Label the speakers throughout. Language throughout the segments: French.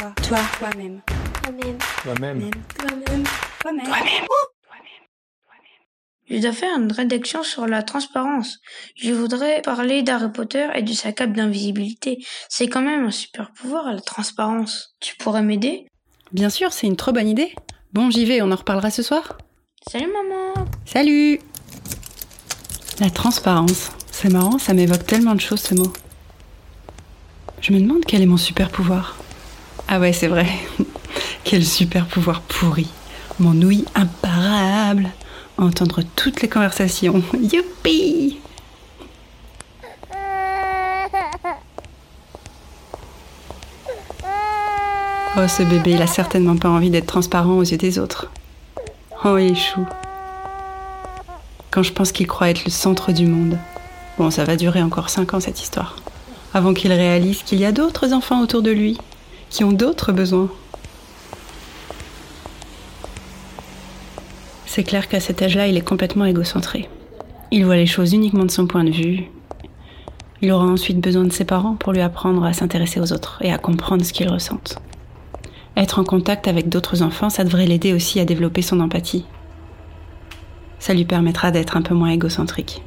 Speaker 1: Toi. Toi. Toi-même.
Speaker 2: Toi-même.
Speaker 3: Toi-même.
Speaker 1: Toi-même. Toi-même.
Speaker 3: Toi-même.
Speaker 4: Je dois faire une rédaction sur la transparence. Je voudrais parler d'Harry Potter et de sa cape d'invisibilité. C'est quand même un super pouvoir, la transparence. Tu pourrais m'aider?
Speaker 5: Bien sûr, c'est une trop bonne idée. Bon, j'y vais, on en reparlera ce soir.
Speaker 4: Salut maman
Speaker 5: Salut La transparence. C'est marrant, ça m'évoque tellement de choses ce mot. Je me demande quel est mon super pouvoir. Ah ouais, c'est vrai. quel super pouvoir pourri. Mon ouïe imparable. Entendre toutes les conversations. Youpi Oh, ce bébé, il a certainement pas envie d'être transparent aux yeux des autres. Oh, il est chou. Quand je pense qu'il croit être le centre du monde. Bon, ça va durer encore 5 ans cette histoire. Avant qu'il réalise qu'il y a d'autres enfants autour de lui, qui ont d'autres besoins. C'est clair qu'à cet âge-là, il est complètement égocentré. Il voit les choses uniquement de son point de vue. Il aura ensuite besoin de ses parents pour lui apprendre à s'intéresser aux autres et à comprendre ce qu'ils ressentent. Être en contact avec d'autres enfants, ça devrait l'aider aussi à développer son empathie. Ça lui permettra d'être un peu moins égocentrique.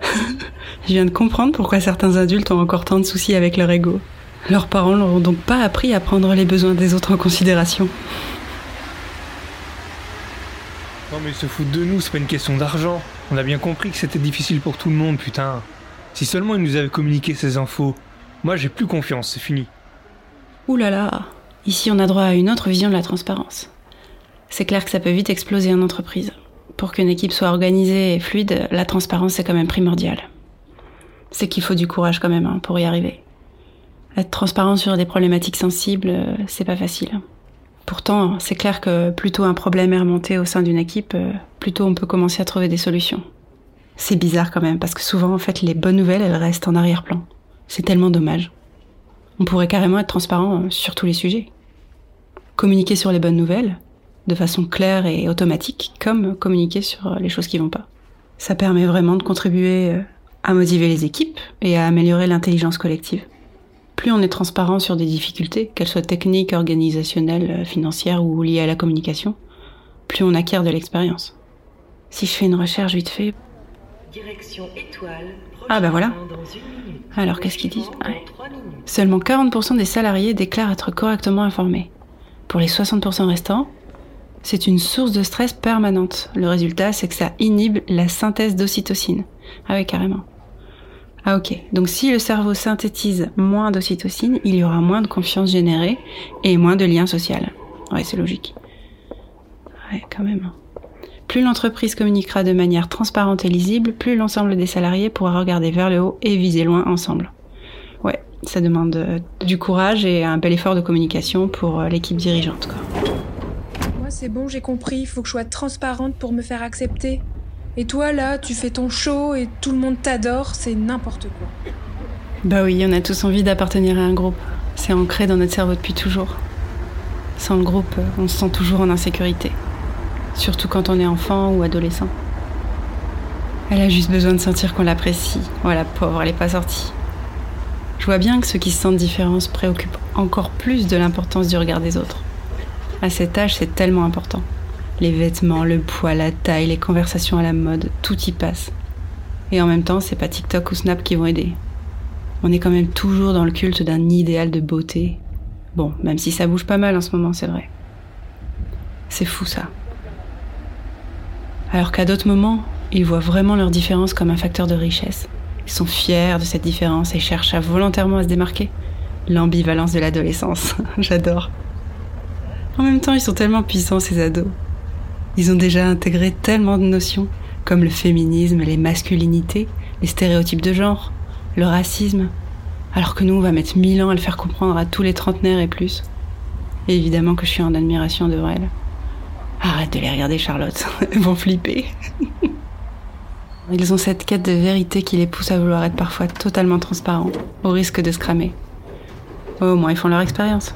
Speaker 5: Je viens de comprendre pourquoi certains adultes ont encore tant de soucis avec leur ego. Leurs parents leur ont donc pas appris à prendre les besoins des autres en considération.
Speaker 3: Non mais ils se foutent de nous, c'est pas une question d'argent. On a bien compris que c'était difficile pour tout le monde, putain. Si seulement ils nous avaient communiqué ces infos. Moi j'ai plus confiance, c'est fini.
Speaker 5: Ouh là là, ici on a droit à une autre vision de la transparence. C'est clair que ça peut vite exploser en entreprise. Pour qu'une équipe soit organisée et fluide, la transparence est quand même primordiale. C'est qu'il faut du courage quand même hein, pour y arriver. Être transparent sur des problématiques sensibles, euh, c'est pas facile. Pourtant, c'est clair que plus tôt un problème est remonté au sein d'une équipe, euh, plus tôt on peut commencer à trouver des solutions. C'est bizarre quand même, parce que souvent, en fait, les bonnes nouvelles, elles restent en arrière-plan. C'est tellement dommage. On pourrait carrément être transparent euh, sur tous les sujets. Communiquer sur les bonnes nouvelles, de façon claire et automatique, comme communiquer sur les choses qui vont pas. Ça permet vraiment de contribuer à motiver les équipes et à améliorer l'intelligence collective. Plus on est transparent sur des difficultés, qu'elles soient techniques, organisationnelles, financières ou liées à la communication, plus on acquiert de l'expérience. Si je fais une recherche vite fait.
Speaker 6: Direction étoile.
Speaker 5: Ah bah voilà. Alors qu'est-ce qu'ils disent ouais. Seulement 40% des salariés déclarent être correctement informés. Pour les 60% restants, c'est une source de stress permanente. Le résultat, c'est que ça inhibe la synthèse d'ocytocine. Ah oui, carrément. Ah ok, donc si le cerveau synthétise moins d'ocytocine, il y aura moins de confiance générée et moins de liens sociaux. Ouais, c'est logique. Ouais, quand même. Plus l'entreprise communiquera de manière transparente et lisible, plus l'ensemble des salariés pourra regarder vers le haut et viser loin ensemble. Ouais, ça demande euh, du courage et un bel effort de communication pour euh, l'équipe dirigeante.
Speaker 7: Moi, c'est bon, j'ai compris. Il faut que je sois transparente pour me faire accepter. Et toi, là, tu fais ton show et tout le monde t'adore, c'est n'importe quoi.
Speaker 5: Bah oui, on a tous envie d'appartenir à un groupe. C'est ancré dans notre cerveau depuis toujours. Sans le groupe, on se sent toujours en insécurité. Surtout quand on est enfant ou adolescent. Elle a juste besoin de sentir qu'on l'apprécie. Voilà, pauvre, elle est pas sortie. Je vois bien que ceux qui se sentent différents se préoccupent encore plus de l'importance du regard des autres. À cet âge, c'est tellement important. Les vêtements, le poids, la taille, les conversations à la mode, tout y passe. Et en même temps, c'est pas TikTok ou Snap qui vont aider. On est quand même toujours dans le culte d'un idéal de beauté. Bon, même si ça bouge pas mal en ce moment, c'est vrai. C'est fou ça. Alors qu'à d'autres moments, ils voient vraiment leur différence comme un facteur de richesse. Ils sont fiers de cette différence et cherchent volontairement à se démarquer. L'ambivalence de l'adolescence, j'adore. En même temps, ils sont tellement puissants, ces ados. Ils ont déjà intégré tellement de notions, comme le féminisme, les masculinités, les stéréotypes de genre, le racisme, alors que nous, on va mettre mille ans à le faire comprendre à tous les trentenaires et plus. Évidemment que je suis en admiration de Vrel. Arrête de les regarder, Charlotte. Elles vont flipper. Ils ont cette quête de vérité qui les pousse à vouloir être parfois totalement transparents, au risque de se cramer. Au moins, ils font leur expérience.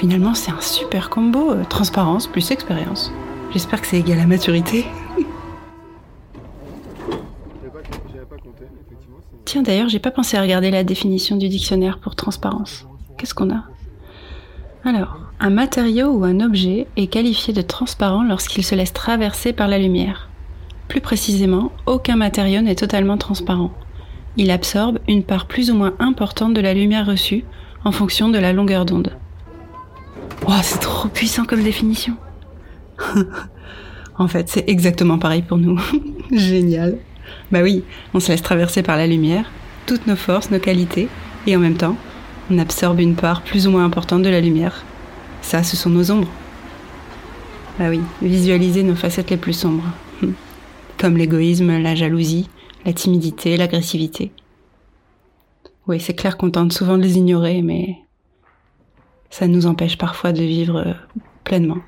Speaker 5: Finalement, c'est un super combo, euh, transparence plus expérience. J'espère que c'est égal à maturité. Tiens, d'ailleurs, j'ai pas pensé à regarder la définition du dictionnaire pour transparence. Qu'est-ce qu'on a? Alors, un matériau ou un objet est qualifié de transparent lorsqu'il se laisse traverser par la lumière. Plus précisément, aucun matériau n'est totalement transparent. Il absorbe une part plus ou moins importante de la lumière reçue en fonction de la longueur d'onde. Wow, c'est trop puissant comme définition. en fait, c'est exactement pareil pour nous. Génial. Bah oui, on se laisse traverser par la lumière, toutes nos forces, nos qualités, et en même temps, on absorbe une part plus ou moins importante de la lumière. Ça, ce sont nos ombres. Bah oui, visualiser nos facettes les plus sombres. Comme l'égoïsme, la jalousie, la timidité, l'agressivité. Oui, c'est clair qu'on tente souvent de les ignorer, mais ça nous empêche parfois de vivre euh, pleinement.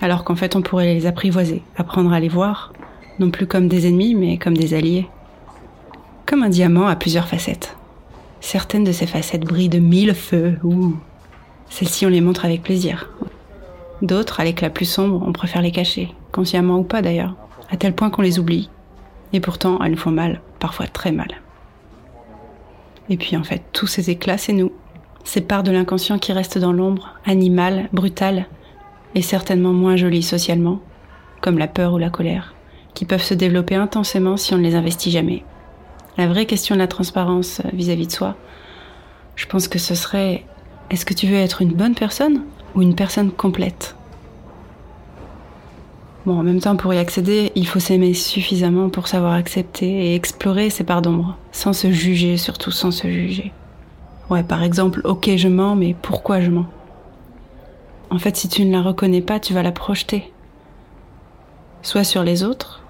Speaker 5: Alors qu'en fait, on pourrait les apprivoiser, apprendre à les voir, non plus comme des ennemis, mais comme des alliés. Comme un diamant à plusieurs facettes. Certaines de ces facettes brillent de mille feux, celles-ci on les montre avec plaisir. D'autres, à l'éclat plus sombre, on préfère les cacher, consciemment ou pas d'ailleurs, à tel point qu'on les oublie. Et pourtant, elles nous font mal, parfois très mal. Et puis en fait, tous ces éclats, c'est nous. Ces parts de l'inconscient qui restent dans l'ombre, animales, brutales, et certainement moins jolies socialement, comme la peur ou la colère, qui peuvent se développer intensément si on ne les investit jamais. La vraie question de la transparence vis-à-vis de soi, je pense que ce serait est-ce que tu veux être une bonne personne ou une personne complète? Bon, en même temps, pour y accéder, il faut s'aimer suffisamment pour savoir accepter et explorer ses parts d'ombre, sans se juger, surtout sans se juger. Ouais, par exemple, ok, je mens, mais pourquoi je mens? En fait, si tu ne la reconnais pas, tu vas la projeter. Soit sur les autres,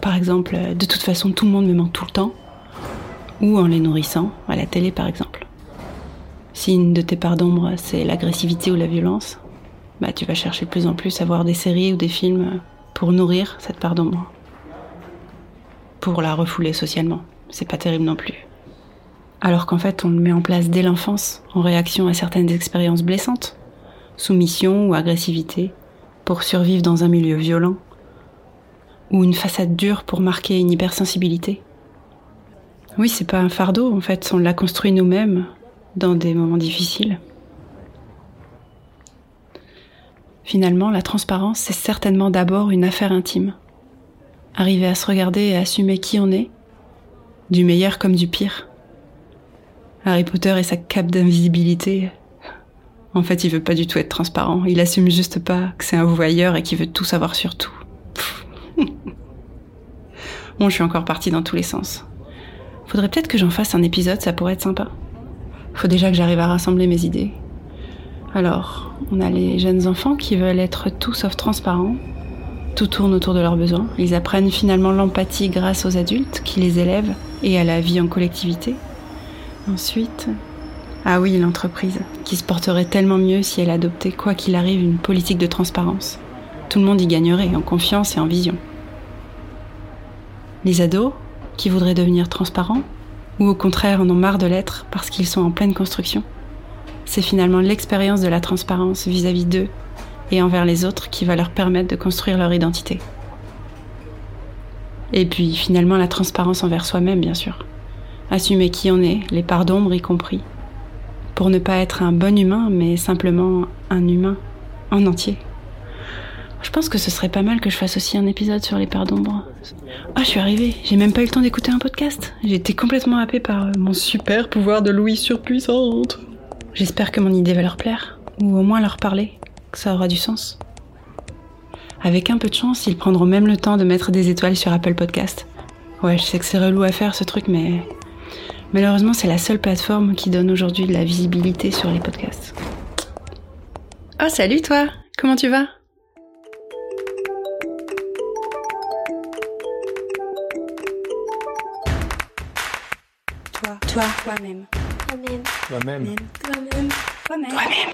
Speaker 5: par exemple, de toute façon, tout le monde me ment tout le temps, ou en les nourrissant, à la télé par exemple. Si une de tes parts d'ombre, c'est l'agressivité ou la violence, bah tu vas chercher de plus en plus à voir des séries ou des films pour nourrir cette part d'ombre. Pour la refouler socialement. C'est pas terrible non plus. Alors qu'en fait, on le met en place dès l'enfance, en réaction à certaines expériences blessantes, soumission ou agressivité, pour survivre dans un milieu violent, ou une façade dure pour marquer une hypersensibilité. Oui, c'est pas un fardeau, en fait, on l'a construit nous-mêmes dans des moments difficiles. Finalement, la transparence, c'est certainement d'abord une affaire intime. Arriver à se regarder et assumer qui on est, du meilleur comme du pire. Harry Potter et sa cape d'invisibilité. En fait, il veut pas du tout être transparent. Il assume juste pas que c'est un voyeur et qu'il veut tout savoir sur tout. bon, je suis encore partie dans tous les sens. Faudrait peut-être que j'en fasse un épisode, ça pourrait être sympa. Faut déjà que j'arrive à rassembler mes idées. Alors, on a les jeunes enfants qui veulent être tout sauf transparents. Tout tourne autour de leurs besoins. Ils apprennent finalement l'empathie grâce aux adultes qui les élèvent et à la vie en collectivité. Ensuite, ah oui, l'entreprise, qui se porterait tellement mieux si elle adoptait, quoi qu'il arrive, une politique de transparence. Tout le monde y gagnerait, en confiance et en vision. Les ados, qui voudraient devenir transparents, ou au contraire en ont marre de l'être parce qu'ils sont en pleine construction. C'est finalement l'expérience de la transparence vis-à-vis d'eux et envers les autres qui va leur permettre de construire leur identité. Et puis finalement la transparence envers soi-même, bien sûr assumer qui on est, les parts d'ombre y compris, pour ne pas être un bon humain, mais simplement un humain en entier. Je pense que ce serait pas mal que je fasse aussi un épisode sur les parts d'ombre. Ah, je suis arrivée, j'ai même pas eu le temps d'écouter un podcast. J'ai été complètement happée par mon super pouvoir de Louis surpuissante. J'espère que mon idée va leur plaire, ou au moins leur parler, que ça aura du sens. Avec un peu de chance, ils prendront même le temps de mettre des étoiles sur Apple Podcast. Ouais, je sais que c'est relou à faire ce truc, mais Malheureusement, c'est la seule plateforme qui donne aujourd'hui de la visibilité sur les podcasts. Oh, salut toi Comment tu vas?
Speaker 1: Toi, toi, toi-même.
Speaker 6: Toi-même.
Speaker 3: Toi-même.
Speaker 1: Toi-même. Toi-même.
Speaker 3: Toi-même.